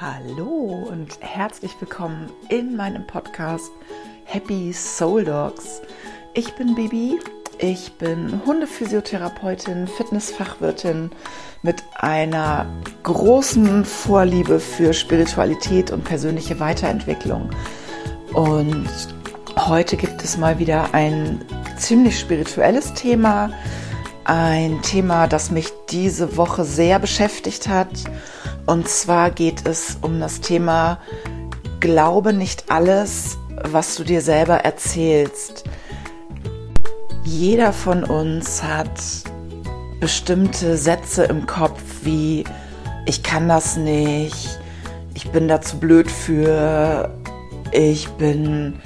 Hallo und herzlich willkommen in meinem Podcast Happy Soul Dogs. Ich bin Bibi, ich bin Hundephysiotherapeutin, Fitnessfachwirtin mit einer großen Vorliebe für Spiritualität und persönliche Weiterentwicklung. Und heute gibt es mal wieder ein ziemlich spirituelles Thema, ein Thema, das mich diese Woche sehr beschäftigt hat und zwar geht es um das Thema Glaube nicht alles, was du dir selber erzählst. Jeder von uns hat bestimmte Sätze im Kopf wie ich kann das nicht, ich bin da zu blöd für, ich bin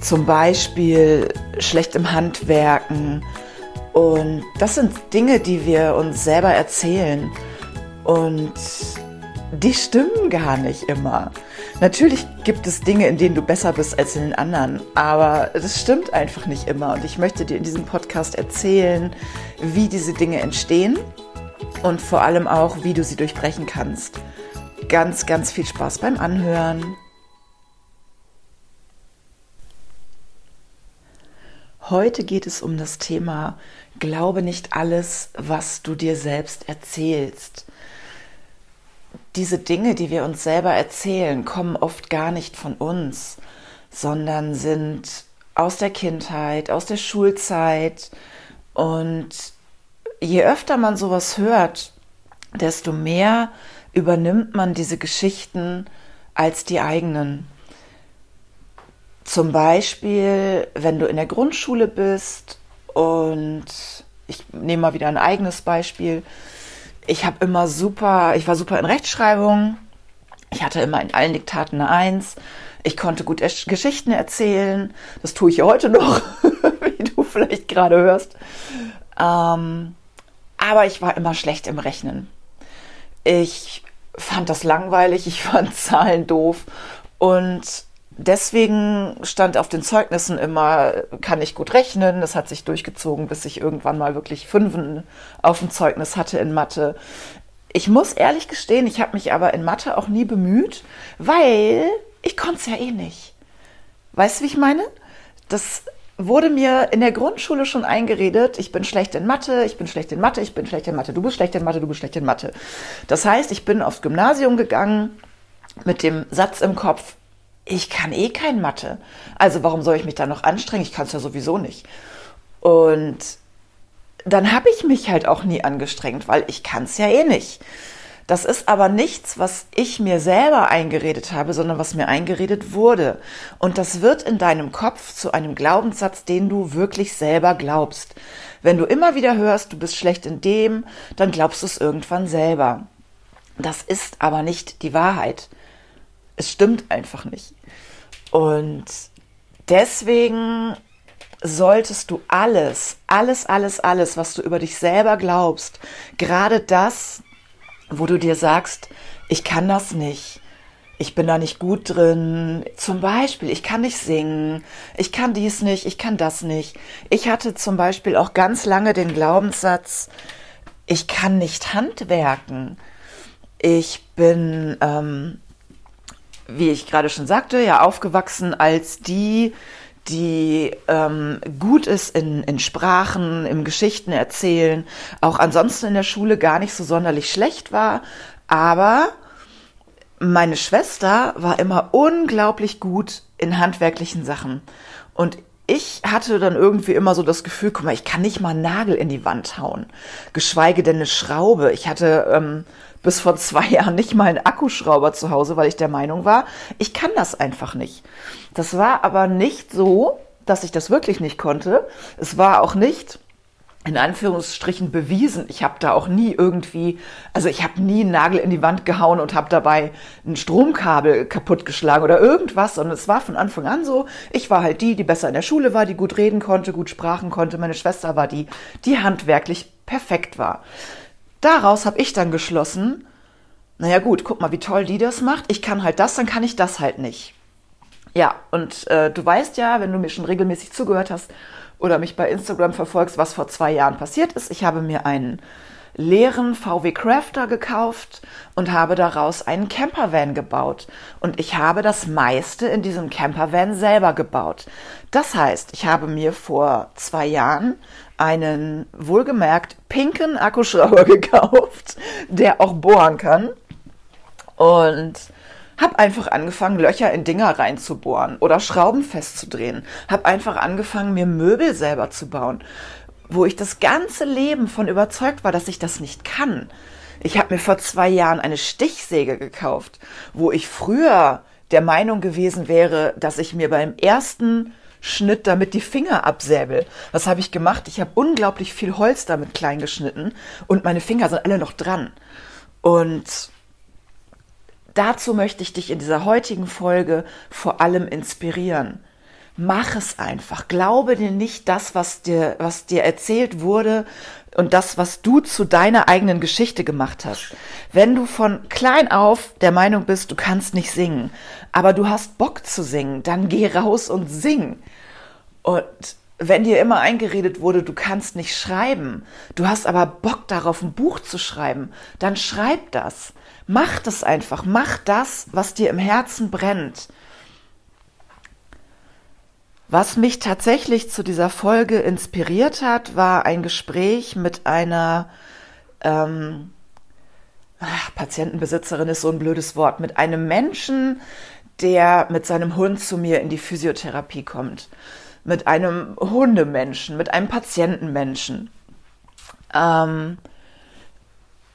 zum Beispiel schlecht im Handwerken. Und das sind Dinge, die wir uns selber erzählen. Und die stimmen gar nicht immer. Natürlich gibt es Dinge, in denen du besser bist als in den anderen, aber das stimmt einfach nicht immer. Und ich möchte dir in diesem Podcast erzählen, wie diese Dinge entstehen und vor allem auch, wie du sie durchbrechen kannst. Ganz, ganz viel Spaß beim Anhören. Heute geht es um das Thema Glaube nicht alles, was du dir selbst erzählst diese Dinge, die wir uns selber erzählen, kommen oft gar nicht von uns, sondern sind aus der Kindheit, aus der Schulzeit. Und je öfter man sowas hört, desto mehr übernimmt man diese Geschichten als die eigenen. Zum Beispiel, wenn du in der Grundschule bist und ich nehme mal wieder ein eigenes Beispiel, ich habe immer super, ich war super in Rechtschreibung. Ich hatte immer in allen Diktaten eine Eins. Ich konnte gut Geschichten erzählen. Das tue ich heute noch, wie du vielleicht gerade hörst. Ähm, aber ich war immer schlecht im Rechnen. Ich fand das langweilig, ich fand Zahlen doof und deswegen stand auf den Zeugnissen immer, kann ich gut rechnen. Das hat sich durchgezogen, bis ich irgendwann mal wirklich Fünfen auf dem Zeugnis hatte in Mathe. Ich muss ehrlich gestehen, ich habe mich aber in Mathe auch nie bemüht, weil ich konnte es ja eh nicht. Weißt du, wie ich meine? Das wurde mir in der Grundschule schon eingeredet, ich bin schlecht in Mathe, ich bin schlecht in Mathe, ich bin schlecht in Mathe, du bist schlecht in Mathe, du bist schlecht in Mathe. Das heißt, ich bin aufs Gymnasium gegangen mit dem Satz im Kopf, ich kann eh kein Mathe. Also warum soll ich mich da noch anstrengen? Ich kann es ja sowieso nicht. Und dann habe ich mich halt auch nie angestrengt, weil ich kann es ja eh nicht. Das ist aber nichts, was ich mir selber eingeredet habe, sondern was mir eingeredet wurde. Und das wird in deinem Kopf zu einem Glaubenssatz, den du wirklich selber glaubst. Wenn du immer wieder hörst, du bist schlecht in dem, dann glaubst du es irgendwann selber. Das ist aber nicht die Wahrheit. Es stimmt einfach nicht. Und deswegen solltest du alles, alles, alles, alles, was du über dich selber glaubst, gerade das, wo du dir sagst, ich kann das nicht, ich bin da nicht gut drin. Zum Beispiel, ich kann nicht singen, ich kann dies nicht, ich kann das nicht. Ich hatte zum Beispiel auch ganz lange den Glaubenssatz, ich kann nicht handwerken. Ich bin ähm, wie ich gerade schon sagte, ja aufgewachsen als die, die ähm, gut ist in, in Sprachen, im Geschichten erzählen, auch ansonsten in der Schule gar nicht so sonderlich schlecht war, aber meine Schwester war immer unglaublich gut in handwerklichen Sachen. Und ich hatte dann irgendwie immer so das Gefühl, guck mal, ich kann nicht mal einen Nagel in die Wand hauen, geschweige denn eine Schraube. Ich hatte ähm, bis vor zwei Jahren nicht mal einen Akkuschrauber zu Hause, weil ich der Meinung war, ich kann das einfach nicht. Das war aber nicht so, dass ich das wirklich nicht konnte. Es war auch nicht in Anführungsstrichen bewiesen. Ich habe da auch nie irgendwie, also ich habe nie einen Nagel in die Wand gehauen und habe dabei ein Stromkabel kaputtgeschlagen oder irgendwas, sondern es war von Anfang an so, ich war halt die, die besser in der Schule war, die gut reden konnte, gut sprachen konnte. Meine Schwester war die, die handwerklich perfekt war. Daraus habe ich dann geschlossen, naja gut, guck mal, wie toll die das macht. Ich kann halt das, dann kann ich das halt nicht. Ja, und äh, du weißt ja, wenn du mir schon regelmäßig zugehört hast oder mich bei Instagram verfolgst, was vor zwei Jahren passiert ist. Ich habe mir einen leeren VW Crafter gekauft und habe daraus einen Campervan gebaut. Und ich habe das meiste in diesem Campervan selber gebaut. Das heißt, ich habe mir vor zwei Jahren einen wohlgemerkt pinken Akkuschrauber gekauft, der auch bohren kann. Und habe einfach angefangen, Löcher in Dinger reinzubohren oder Schrauben festzudrehen. Habe einfach angefangen, mir Möbel selber zu bauen, wo ich das ganze Leben von überzeugt war, dass ich das nicht kann. Ich habe mir vor zwei Jahren eine Stichsäge gekauft, wo ich früher der Meinung gewesen wäre, dass ich mir beim ersten Schnitt damit die Finger absäbel. Was habe ich gemacht? Ich habe unglaublich viel Holz damit klein geschnitten und meine Finger sind alle noch dran. Und dazu möchte ich dich in dieser heutigen Folge vor allem inspirieren. Mach es einfach. Glaube dir nicht das, was dir, was dir erzählt wurde und das, was du zu deiner eigenen Geschichte gemacht hast. Wenn du von klein auf der Meinung bist, du kannst nicht singen, aber du hast Bock zu singen, dann geh raus und sing. Und wenn dir immer eingeredet wurde, du kannst nicht schreiben, du hast aber Bock darauf, ein Buch zu schreiben, dann schreib das. Mach das einfach. Mach das, was dir im Herzen brennt. Was mich tatsächlich zu dieser Folge inspiriert hat, war ein Gespräch mit einer ähm, ach, Patientenbesitzerin ist so ein blödes Wort, mit einem Menschen, der mit seinem Hund zu mir in die Physiotherapie kommt mit einem Hundemenschen, mit einem Patientenmenschen. Ähm,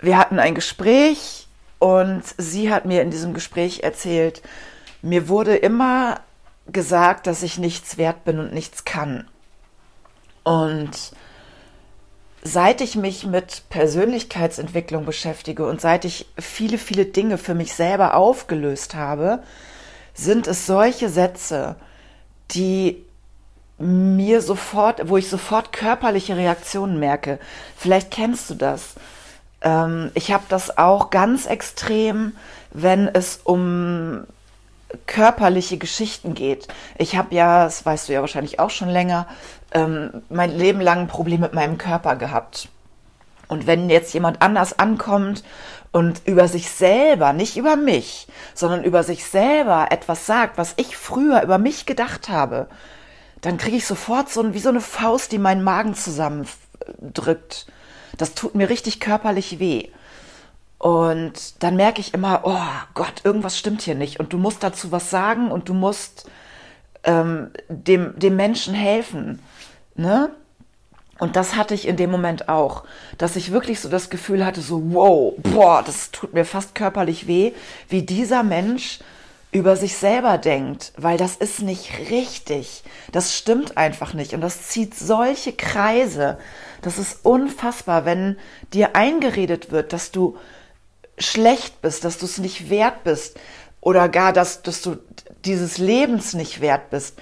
wir hatten ein Gespräch und sie hat mir in diesem Gespräch erzählt, mir wurde immer gesagt, dass ich nichts wert bin und nichts kann. Und seit ich mich mit Persönlichkeitsentwicklung beschäftige und seit ich viele, viele Dinge für mich selber aufgelöst habe, sind es solche Sätze, die mir sofort, wo ich sofort körperliche Reaktionen merke. Vielleicht kennst du das. Ähm, ich habe das auch ganz extrem, wenn es um körperliche Geschichten geht. Ich habe ja, das weißt du ja wahrscheinlich auch schon länger, ähm, mein Leben lang ein Problem mit meinem Körper gehabt. Und wenn jetzt jemand anders ankommt und über sich selber, nicht über mich, sondern über sich selber etwas sagt, was ich früher über mich gedacht habe, dann kriege ich sofort so wie so eine Faust, die meinen Magen zusammendrückt. Das tut mir richtig körperlich weh. Und dann merke ich immer, oh Gott, irgendwas stimmt hier nicht. Und du musst dazu was sagen und du musst ähm, dem, dem Menschen helfen. Ne? Und das hatte ich in dem Moment auch, dass ich wirklich so das Gefühl hatte, so, wow, boah, das tut mir fast körperlich weh, wie dieser Mensch über sich selber denkt, weil das ist nicht richtig. Das stimmt einfach nicht. Und das zieht solche Kreise. Das ist unfassbar, wenn dir eingeredet wird, dass du schlecht bist, dass du es nicht wert bist oder gar, dass, dass du dieses Lebens nicht wert bist.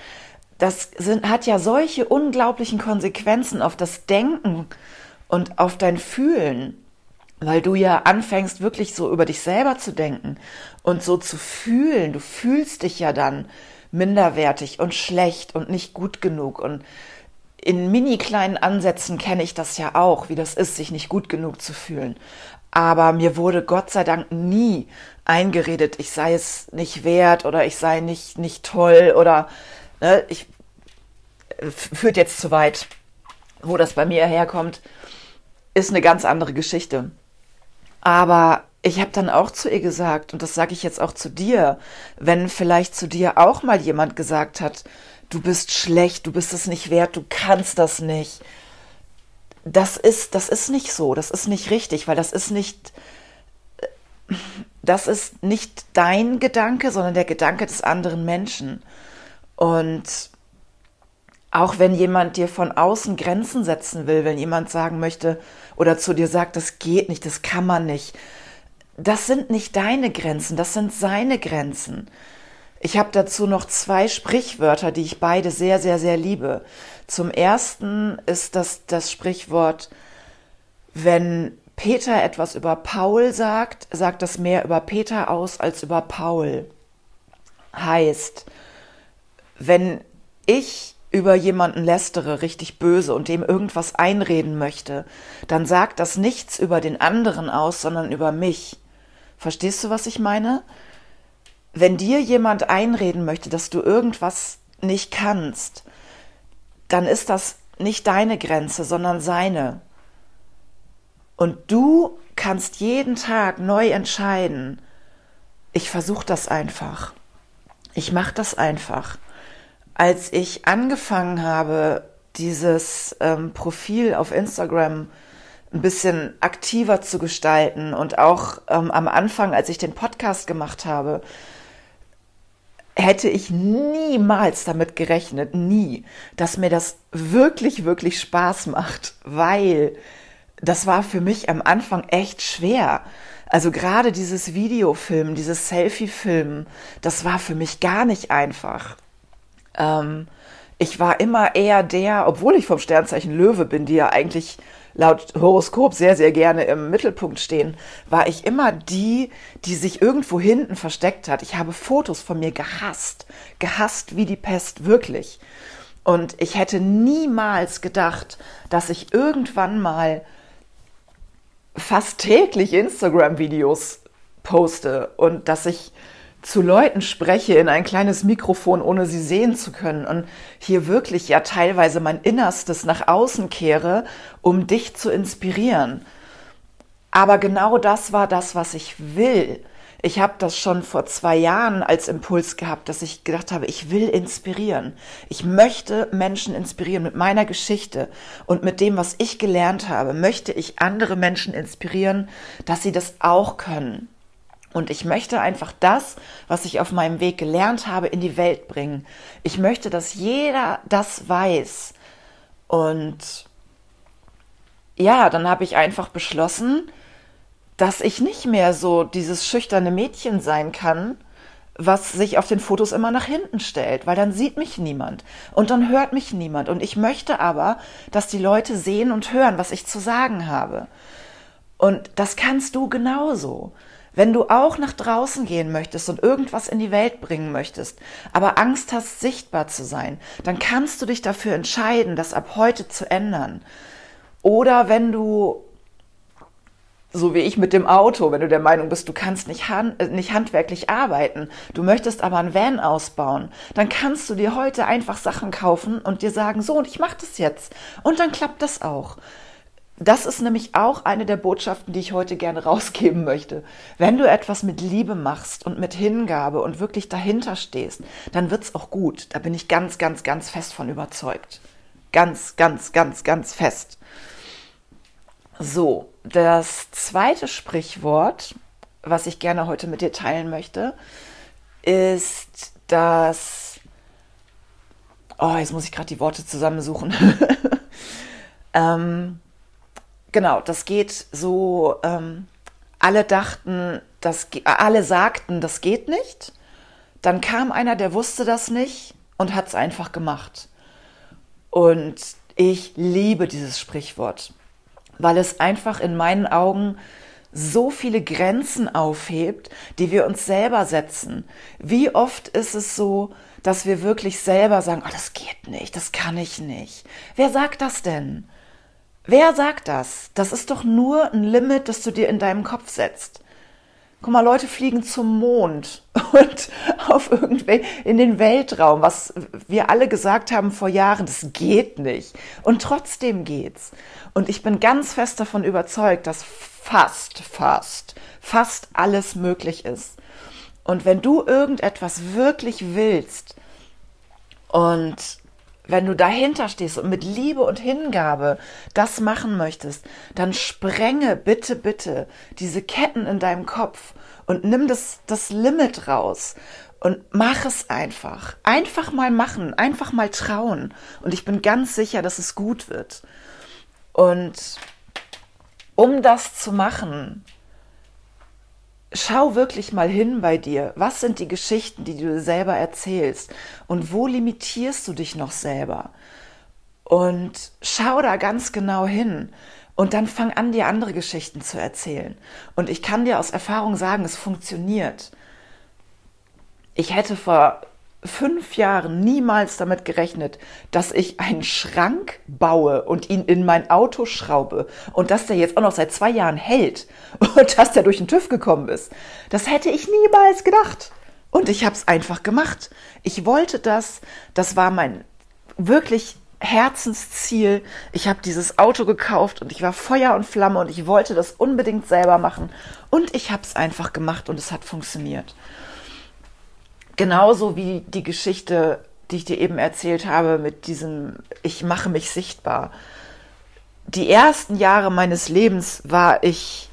Das sind, hat ja solche unglaublichen Konsequenzen auf das Denken und auf dein Fühlen weil du ja anfängst, wirklich so über dich selber zu denken und so zu fühlen. Du fühlst dich ja dann minderwertig und schlecht und nicht gut genug. Und in mini kleinen Ansätzen kenne ich das ja auch, wie das ist, sich nicht gut genug zu fühlen. Aber mir wurde Gott sei Dank nie eingeredet, ich sei es nicht wert oder ich sei nicht, nicht toll oder ne, ich führt jetzt zu weit. Wo das bei mir herkommt, ist eine ganz andere Geschichte. Aber ich habe dann auch zu ihr gesagt, und das sage ich jetzt auch zu dir, wenn vielleicht zu dir auch mal jemand gesagt hat, du bist schlecht, du bist es nicht wert, du kannst das nicht. Das ist, das ist nicht so, das ist nicht richtig, weil das ist nicht, das ist nicht dein Gedanke, sondern der Gedanke des anderen Menschen. Und auch wenn jemand dir von außen Grenzen setzen will, wenn jemand sagen möchte, oder zu dir sagt, das geht nicht, das kann man nicht. Das sind nicht deine Grenzen, das sind seine Grenzen. Ich habe dazu noch zwei Sprichwörter, die ich beide sehr, sehr, sehr liebe. Zum ersten ist das das Sprichwort, wenn Peter etwas über Paul sagt, sagt das mehr über Peter aus als über Paul. Heißt, wenn ich über jemanden lästere, richtig böse und dem irgendwas einreden möchte, dann sagt das nichts über den anderen aus, sondern über mich. Verstehst du, was ich meine? Wenn dir jemand einreden möchte, dass du irgendwas nicht kannst, dann ist das nicht deine Grenze, sondern seine. Und du kannst jeden Tag neu entscheiden, ich versuche das einfach. Ich mache das einfach. Als ich angefangen habe, dieses ähm, Profil auf Instagram ein bisschen aktiver zu gestalten und auch ähm, am Anfang, als ich den Podcast gemacht habe, hätte ich niemals damit gerechnet, nie, dass mir das wirklich, wirklich Spaß macht, weil das war für mich am Anfang echt schwer. Also gerade dieses Videofilm, dieses Selfie-Film, das war für mich gar nicht einfach. Ähm, ich war immer eher der, obwohl ich vom Sternzeichen Löwe bin, die ja eigentlich laut Horoskop sehr, sehr gerne im Mittelpunkt stehen, war ich immer die, die sich irgendwo hinten versteckt hat. Ich habe Fotos von mir gehasst, gehasst wie die Pest, wirklich. Und ich hätte niemals gedacht, dass ich irgendwann mal fast täglich Instagram-Videos poste und dass ich zu Leuten spreche in ein kleines Mikrofon, ohne sie sehen zu können und hier wirklich ja teilweise mein Innerstes nach außen kehre, um dich zu inspirieren. Aber genau das war das, was ich will. Ich habe das schon vor zwei Jahren als Impuls gehabt, dass ich gedacht habe, ich will inspirieren. Ich möchte Menschen inspirieren mit meiner Geschichte und mit dem, was ich gelernt habe, möchte ich andere Menschen inspirieren, dass sie das auch können. Und ich möchte einfach das, was ich auf meinem Weg gelernt habe, in die Welt bringen. Ich möchte, dass jeder das weiß. Und ja, dann habe ich einfach beschlossen, dass ich nicht mehr so dieses schüchterne Mädchen sein kann, was sich auf den Fotos immer nach hinten stellt, weil dann sieht mich niemand und dann hört mich niemand. Und ich möchte aber, dass die Leute sehen und hören, was ich zu sagen habe. Und das kannst du genauso. Wenn du auch nach draußen gehen möchtest und irgendwas in die Welt bringen möchtest, aber Angst hast, sichtbar zu sein, dann kannst du dich dafür entscheiden, das ab heute zu ändern. Oder wenn du, so wie ich mit dem Auto, wenn du der Meinung bist, du kannst nicht, hand, äh, nicht handwerklich arbeiten, du möchtest aber ein Van ausbauen, dann kannst du dir heute einfach Sachen kaufen und dir sagen, so, und ich mache das jetzt. Und dann klappt das auch. Das ist nämlich auch eine der Botschaften, die ich heute gerne rausgeben möchte. Wenn du etwas mit Liebe machst und mit Hingabe und wirklich dahinter stehst, dann wird's auch gut. Da bin ich ganz, ganz, ganz fest von überzeugt. Ganz, ganz, ganz, ganz fest. So, das zweite Sprichwort, was ich gerne heute mit dir teilen möchte, ist das. Oh, jetzt muss ich gerade die Worte zusammensuchen. ähm, genau, das geht so, ähm, alle dachten, das, alle sagten, das geht nicht. Dann kam einer, der wusste das nicht und hat es einfach gemacht. Und ich liebe dieses Sprichwort, weil es einfach in meinen Augen so viele Grenzen aufhebt, die wir uns selber setzen. Wie oft ist es so, dass wir wirklich selber sagen, oh, das geht nicht, das kann ich nicht. Wer sagt das denn? Wer sagt das? Das ist doch nur ein Limit, das du dir in deinem Kopf setzt. Guck mal, Leute fliegen zum Mond und auf irgendwelche, in den Weltraum, was wir alle gesagt haben vor Jahren, das geht nicht. Und trotzdem geht's. Und ich bin ganz fest davon überzeugt, dass fast, fast, fast alles möglich ist. Und wenn du irgendetwas wirklich willst und wenn du dahinter stehst und mit Liebe und Hingabe das machen möchtest, dann sprenge bitte, bitte diese Ketten in deinem Kopf und nimm das, das Limit raus und mach es einfach. Einfach mal machen, einfach mal trauen. Und ich bin ganz sicher, dass es gut wird. Und um das zu machen, schau wirklich mal hin bei dir. Was sind die Geschichten, die du selber erzählst? Und wo limitierst du dich noch selber? Und schau da ganz genau hin. Und dann fang an, dir andere Geschichten zu erzählen. Und ich kann dir aus Erfahrung sagen, es funktioniert. Ich hätte vor fünf Jahren niemals damit gerechnet, dass ich einen Schrank baue und ihn in mein Auto schraube und dass der jetzt auch noch seit zwei Jahren hält und dass der durch den TÜV gekommen ist. Das hätte ich niemals gedacht. Und ich habe es einfach gemacht. Ich wollte das. Das war mein wirklich Herzensziel. Ich habe dieses Auto gekauft und ich war Feuer und Flamme und ich wollte das unbedingt selber machen. Und ich habe es einfach gemacht und es hat funktioniert. Genauso wie die Geschichte, die ich dir eben erzählt habe mit diesem Ich mache mich sichtbar. Die ersten Jahre meines Lebens war ich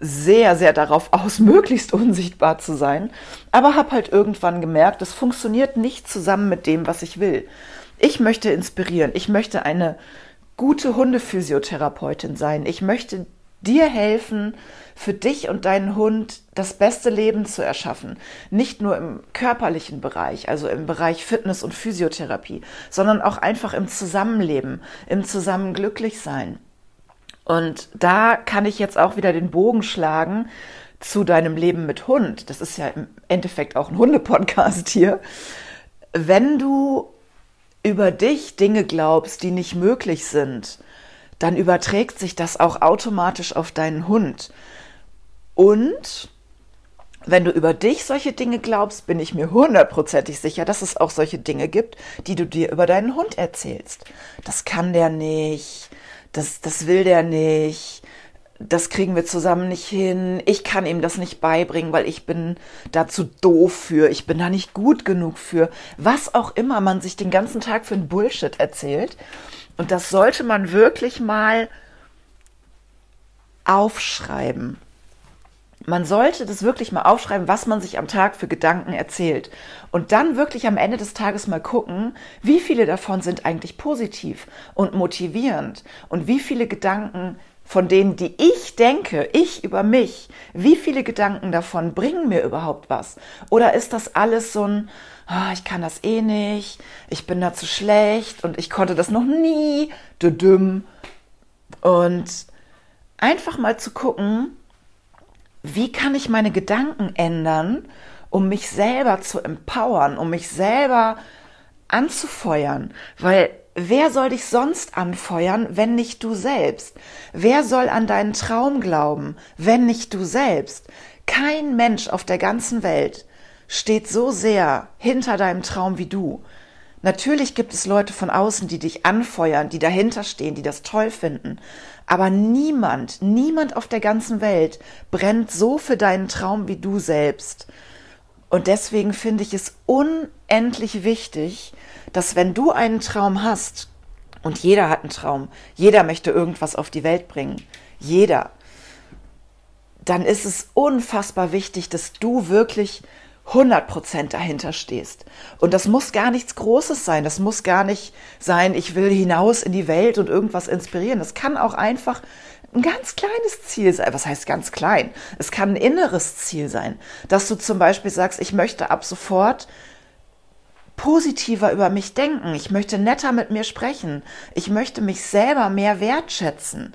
sehr, sehr darauf aus, möglichst unsichtbar zu sein, aber habe halt irgendwann gemerkt, es funktioniert nicht zusammen mit dem, was ich will. Ich möchte inspirieren. Ich möchte eine gute Hundephysiotherapeutin sein. Ich möchte dir helfen, für dich und deinen Hund das beste Leben zu erschaffen. Nicht nur im körperlichen Bereich, also im Bereich Fitness und Physiotherapie, sondern auch einfach im Zusammenleben, im Zusammen glücklich sein. Und da kann ich jetzt auch wieder den Bogen schlagen zu deinem Leben mit Hund. Das ist ja im Endeffekt auch ein Hundepodcast hier. Wenn du über dich Dinge glaubst, die nicht möglich sind, dann überträgt sich das auch automatisch auf deinen Hund. Und wenn du über dich solche Dinge glaubst, bin ich mir hundertprozentig sicher, dass es auch solche Dinge gibt, die du dir über deinen Hund erzählst. Das kann der nicht, das, das will der nicht, das kriegen wir zusammen nicht hin, ich kann ihm das nicht beibringen, weil ich bin dazu doof für, ich bin da nicht gut genug für, was auch immer man sich den ganzen Tag für ein Bullshit erzählt. Und das sollte man wirklich mal aufschreiben. Man sollte das wirklich mal aufschreiben, was man sich am Tag für Gedanken erzählt. Und dann wirklich am Ende des Tages mal gucken, wie viele davon sind eigentlich positiv und motivierend und wie viele Gedanken von denen, die ich denke, ich über mich, wie viele Gedanken davon bringen mir überhaupt was? Oder ist das alles so ein, oh, ich kann das eh nicht, ich bin da zu schlecht und ich konnte das noch nie, düdüm. Und einfach mal zu gucken, wie kann ich meine Gedanken ändern, um mich selber zu empowern, um mich selber anzufeuern, weil Wer soll dich sonst anfeuern, wenn nicht du selbst? Wer soll an deinen Traum glauben, wenn nicht du selbst? Kein Mensch auf der ganzen Welt steht so sehr hinter deinem Traum wie du. Natürlich gibt es Leute von außen, die dich anfeuern, die dahinter stehen, die das toll finden. Aber niemand, niemand auf der ganzen Welt brennt so für deinen Traum wie du selbst. Und deswegen finde ich es unendlich wichtig, dass wenn du einen Traum hast, und jeder hat einen Traum, jeder möchte irgendwas auf die Welt bringen, jeder, dann ist es unfassbar wichtig, dass du wirklich 100% dahinter stehst. Und das muss gar nichts Großes sein. Das muss gar nicht sein, ich will hinaus in die Welt und irgendwas inspirieren. Das kann auch einfach ein ganz kleines Ziel sein. Was heißt ganz klein? Es kann ein inneres Ziel sein, dass du zum Beispiel sagst, ich möchte ab sofort positiver über mich denken. Ich möchte netter mit mir sprechen. Ich möchte mich selber mehr wertschätzen.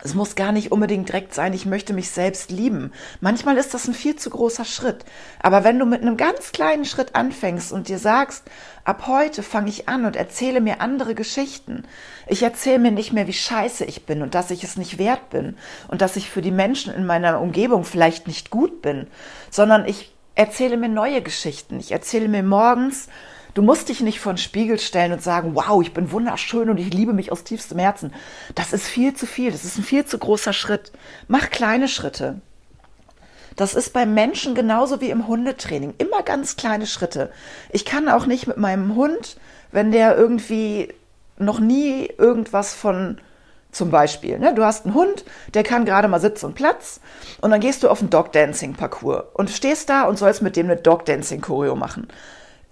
Es muss gar nicht unbedingt direkt sein, ich möchte mich selbst lieben. Manchmal ist das ein viel zu großer Schritt. Aber wenn du mit einem ganz kleinen Schritt anfängst und dir sagst, ab heute fange ich an und erzähle mir andere Geschichten. Ich erzähle mir nicht mehr, wie scheiße ich bin und dass ich es nicht wert bin und dass ich für die Menschen in meiner Umgebung vielleicht nicht gut bin, sondern ich erzähle mir neue Geschichten. Ich erzähle mir morgens, du musst dich nicht vor den Spiegel stellen und sagen, wow, ich bin wunderschön und ich liebe mich aus tiefstem Herzen. Das ist viel zu viel. Das ist ein viel zu großer Schritt. Mach kleine Schritte. Das ist beim Menschen genauso wie im Hundetraining. Immer ganz kleine Schritte. Ich kann auch nicht mit meinem Hund, wenn der irgendwie noch nie irgendwas von zum Beispiel, ne? du hast einen Hund, der kann gerade mal Sitz und Platz und dann gehst du auf einen Dog-Dancing-Parcours und stehst da und sollst mit dem eine Dog-Dancing-Choreo machen.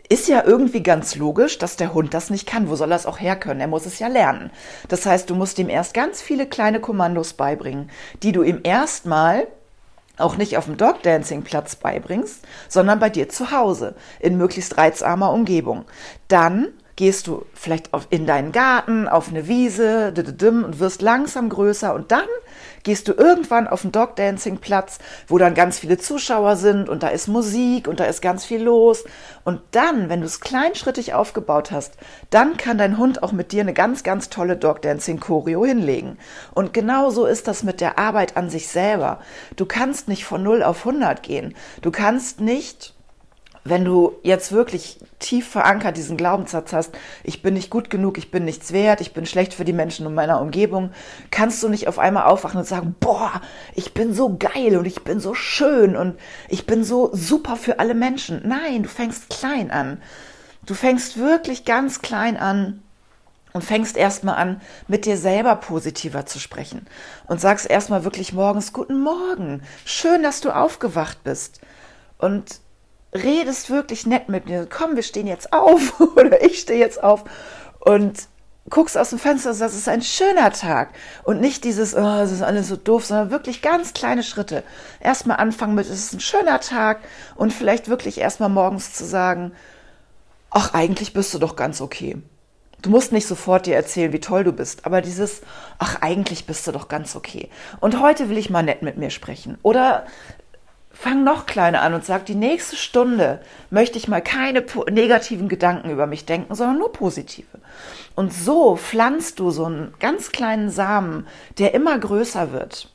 Ist ja irgendwie ganz logisch, dass der Hund das nicht kann. Wo soll er es auch herkönnen? Er muss es ja lernen. Das heißt, du musst ihm erst ganz viele kleine Kommandos beibringen, die du ihm erstmal auch nicht auf dem Dog-Dancing-Platz beibringst, sondern bei dir zu Hause, in möglichst reizarmer Umgebung. Dann gehst du vielleicht auf, in deinen Garten, auf eine Wiese und wirst langsam größer und dann gehst du irgendwann auf den Dog-Dancing-Platz, wo dann ganz viele Zuschauer sind und da ist Musik und da ist ganz viel los. Und dann, wenn du es kleinschrittig aufgebaut hast, dann kann dein Hund auch mit dir eine ganz, ganz tolle Dog-Dancing-Choreo hinlegen. Und genau so ist das mit der Arbeit an sich selber. Du kannst nicht von 0 auf 100 gehen. Du kannst nicht wenn du jetzt wirklich tief verankert diesen Glaubenssatz hast, ich bin nicht gut genug, ich bin nichts wert, ich bin schlecht für die Menschen in meiner Umgebung, kannst du nicht auf einmal aufwachen und sagen, boah, ich bin so geil und ich bin so schön und ich bin so super für alle Menschen. Nein, du fängst klein an. Du fängst wirklich ganz klein an und fängst erstmal an, mit dir selber positiver zu sprechen und sagst erstmal wirklich morgens guten Morgen. Schön, dass du aufgewacht bist. Und redest wirklich nett mit mir. Komm, wir stehen jetzt auf oder ich stehe jetzt auf und guckst aus dem Fenster und sagst, es ist ein schöner Tag. Und nicht dieses, oh, es ist alles so doof, sondern wirklich ganz kleine Schritte. Erstmal anfangen mit, es ist ein schöner Tag und vielleicht wirklich erstmal morgens zu sagen, ach, eigentlich bist du doch ganz okay. Du musst nicht sofort dir erzählen, wie toll du bist, aber dieses, ach, eigentlich bist du doch ganz okay. Und heute will ich mal nett mit mir sprechen. Oder fang noch kleiner an und sag, die nächste Stunde möchte ich mal keine negativen Gedanken über mich denken, sondern nur positive. Und so pflanzt du so einen ganz kleinen Samen, der immer größer wird.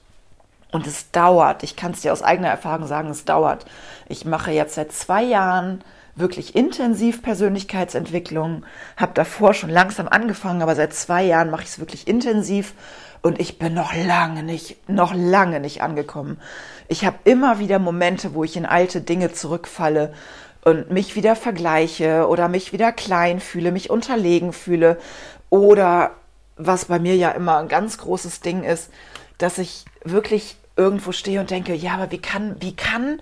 Und es dauert, ich kann es dir aus eigener Erfahrung sagen, es dauert. Ich mache jetzt seit zwei Jahren wirklich intensiv Persönlichkeitsentwicklung, habe davor schon langsam angefangen, aber seit zwei Jahren mache ich es wirklich intensiv und ich bin noch lange nicht, noch lange nicht angekommen. Ich habe immer wieder Momente, wo ich in alte Dinge zurückfalle und mich wieder vergleiche oder mich wieder klein fühle, mich unterlegen fühle oder was bei mir ja immer ein ganz großes Ding ist, dass ich wirklich irgendwo stehe und denke, ja, aber wie kann, wie kann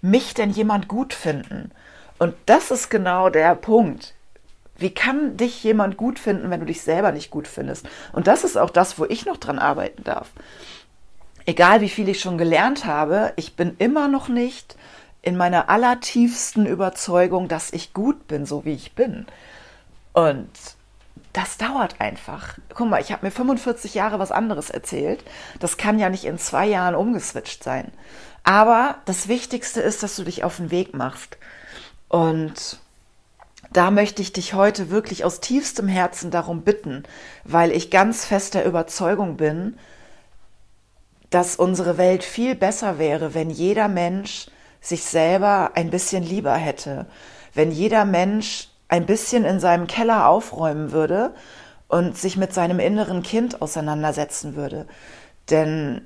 mich denn jemand gut finden? Und das ist genau der Punkt. Wie kann dich jemand gut finden, wenn du dich selber nicht gut findest? Und das ist auch das, wo ich noch dran arbeiten darf. Egal wie viel ich schon gelernt habe, ich bin immer noch nicht in meiner allertiefsten Überzeugung, dass ich gut bin, so wie ich bin. Und das dauert einfach. Guck mal, ich habe mir 45 Jahre was anderes erzählt. Das kann ja nicht in zwei Jahren umgeswitcht sein. Aber das Wichtigste ist, dass du dich auf den Weg machst. Und da möchte ich dich heute wirklich aus tiefstem Herzen darum bitten, weil ich ganz fest der Überzeugung bin, dass unsere Welt viel besser wäre, wenn jeder Mensch sich selber ein bisschen lieber hätte, wenn jeder Mensch ein bisschen in seinem Keller aufräumen würde und sich mit seinem inneren Kind auseinandersetzen würde. Denn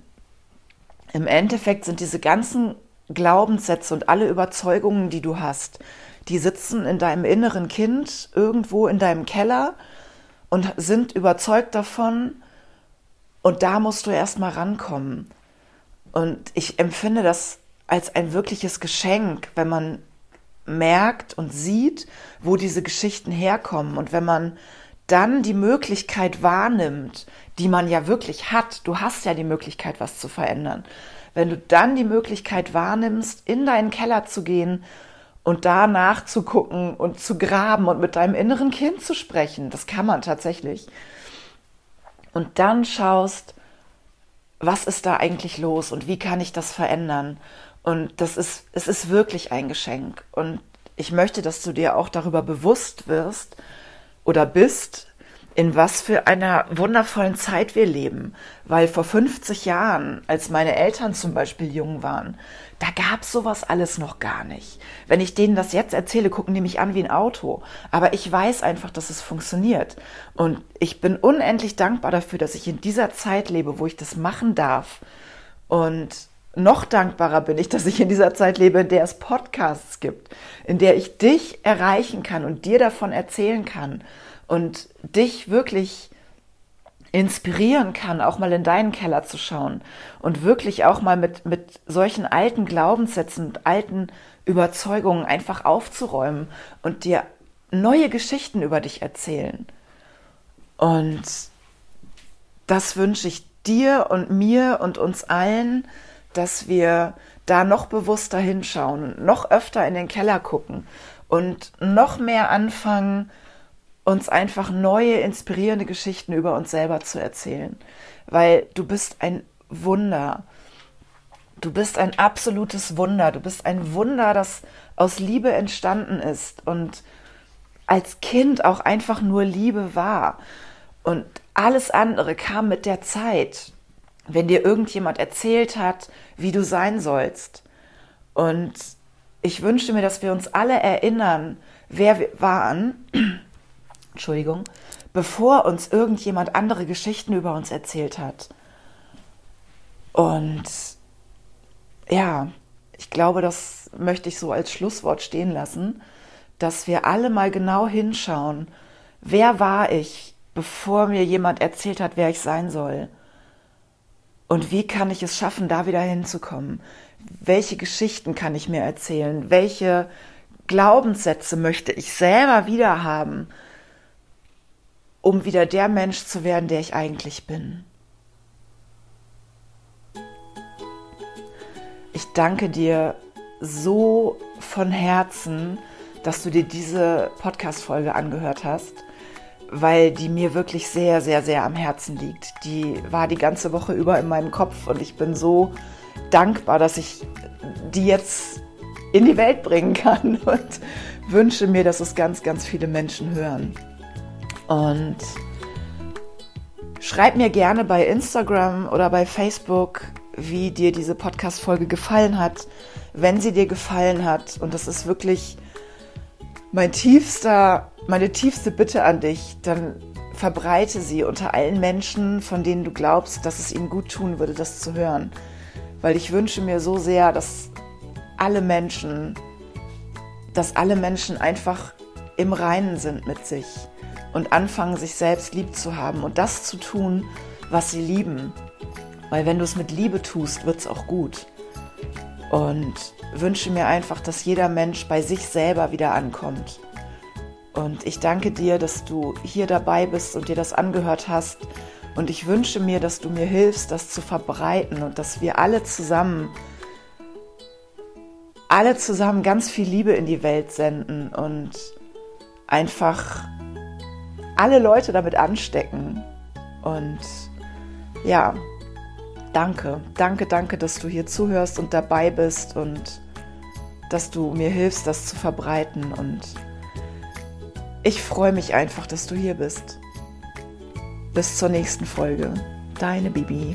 im Endeffekt sind diese ganzen Glaubenssätze und alle Überzeugungen, die du hast, die sitzen in deinem inneren Kind irgendwo in deinem Keller und sind überzeugt davon, und da musst du erstmal rankommen. Und ich empfinde das als ein wirkliches Geschenk, wenn man merkt und sieht, wo diese Geschichten herkommen. Und wenn man dann die Möglichkeit wahrnimmt, die man ja wirklich hat, du hast ja die Möglichkeit, was zu verändern. Wenn du dann die Möglichkeit wahrnimmst, in deinen Keller zu gehen und da nachzugucken und zu graben und mit deinem inneren Kind zu sprechen. Das kann man tatsächlich. Und dann schaust, was ist da eigentlich los und wie kann ich das verändern? Und das ist, es ist wirklich ein Geschenk. Und ich möchte, dass du dir auch darüber bewusst wirst oder bist, in was für einer wundervollen Zeit wir leben. Weil vor 50 Jahren, als meine Eltern zum Beispiel jung waren, da gab sowas alles noch gar nicht. Wenn ich denen das jetzt erzähle, gucken die mich an wie ein Auto. Aber ich weiß einfach, dass es funktioniert. Und ich bin unendlich dankbar dafür, dass ich in dieser Zeit lebe, wo ich das machen darf. Und noch dankbarer bin ich, dass ich in dieser Zeit lebe, in der es Podcasts gibt, in der ich dich erreichen kann und dir davon erzählen kann und dich wirklich inspirieren kann, auch mal in deinen Keller zu schauen und wirklich auch mal mit, mit solchen alten Glaubenssätzen und alten Überzeugungen einfach aufzuräumen und dir neue Geschichten über dich erzählen. Und das wünsche ich dir und mir und uns allen, dass wir da noch bewusster hinschauen noch öfter in den Keller gucken und noch mehr anfangen, uns einfach neue, inspirierende Geschichten über uns selber zu erzählen. Weil du bist ein Wunder. Du bist ein absolutes Wunder. Du bist ein Wunder, das aus Liebe entstanden ist und als Kind auch einfach nur Liebe war. Und alles andere kam mit der Zeit, wenn dir irgendjemand erzählt hat, wie du sein sollst. Und ich wünschte mir, dass wir uns alle erinnern, wer wir waren, Entschuldigung, bevor uns irgendjemand andere Geschichten über uns erzählt hat. Und ja, ich glaube, das möchte ich so als Schlusswort stehen lassen, dass wir alle mal genau hinschauen, wer war ich, bevor mir jemand erzählt hat, wer ich sein soll. Und wie kann ich es schaffen, da wieder hinzukommen? Welche Geschichten kann ich mir erzählen? Welche Glaubenssätze möchte ich selber wieder haben, um wieder der Mensch zu werden, der ich eigentlich bin? Ich danke dir so von Herzen, dass du dir diese Podcast-Folge angehört hast weil die mir wirklich sehr, sehr, sehr am Herzen liegt. Die war die ganze Woche über in meinem Kopf und ich bin so dankbar, dass ich die jetzt in die Welt bringen kann und wünsche mir, dass es ganz, ganz viele Menschen hören. Und schreib mir gerne bei Instagram oder bei Facebook, wie dir diese Podcast-Folge gefallen hat. Wenn sie dir gefallen hat, und das ist wirklich mein tiefster, meine tiefste Bitte an dich, dann verbreite sie unter allen Menschen, von denen du glaubst, dass es ihnen gut tun würde, das zu hören. Weil ich wünsche mir so sehr, dass alle Menschen, dass alle Menschen einfach im Reinen sind mit sich und anfangen, sich selbst lieb zu haben und das zu tun, was sie lieben. Weil wenn du es mit Liebe tust, wird es auch gut. Und wünsche mir einfach, dass jeder Mensch bei sich selber wieder ankommt. Und ich danke dir, dass du hier dabei bist und dir das angehört hast. Und ich wünsche mir, dass du mir hilfst, das zu verbreiten und dass wir alle zusammen, alle zusammen ganz viel Liebe in die Welt senden und einfach alle Leute damit anstecken. Und ja, danke, danke, danke, dass du hier zuhörst und dabei bist und dass du mir hilfst, das zu verbreiten. Und ich freue mich einfach, dass du hier bist. Bis zur nächsten Folge. Deine Bibi.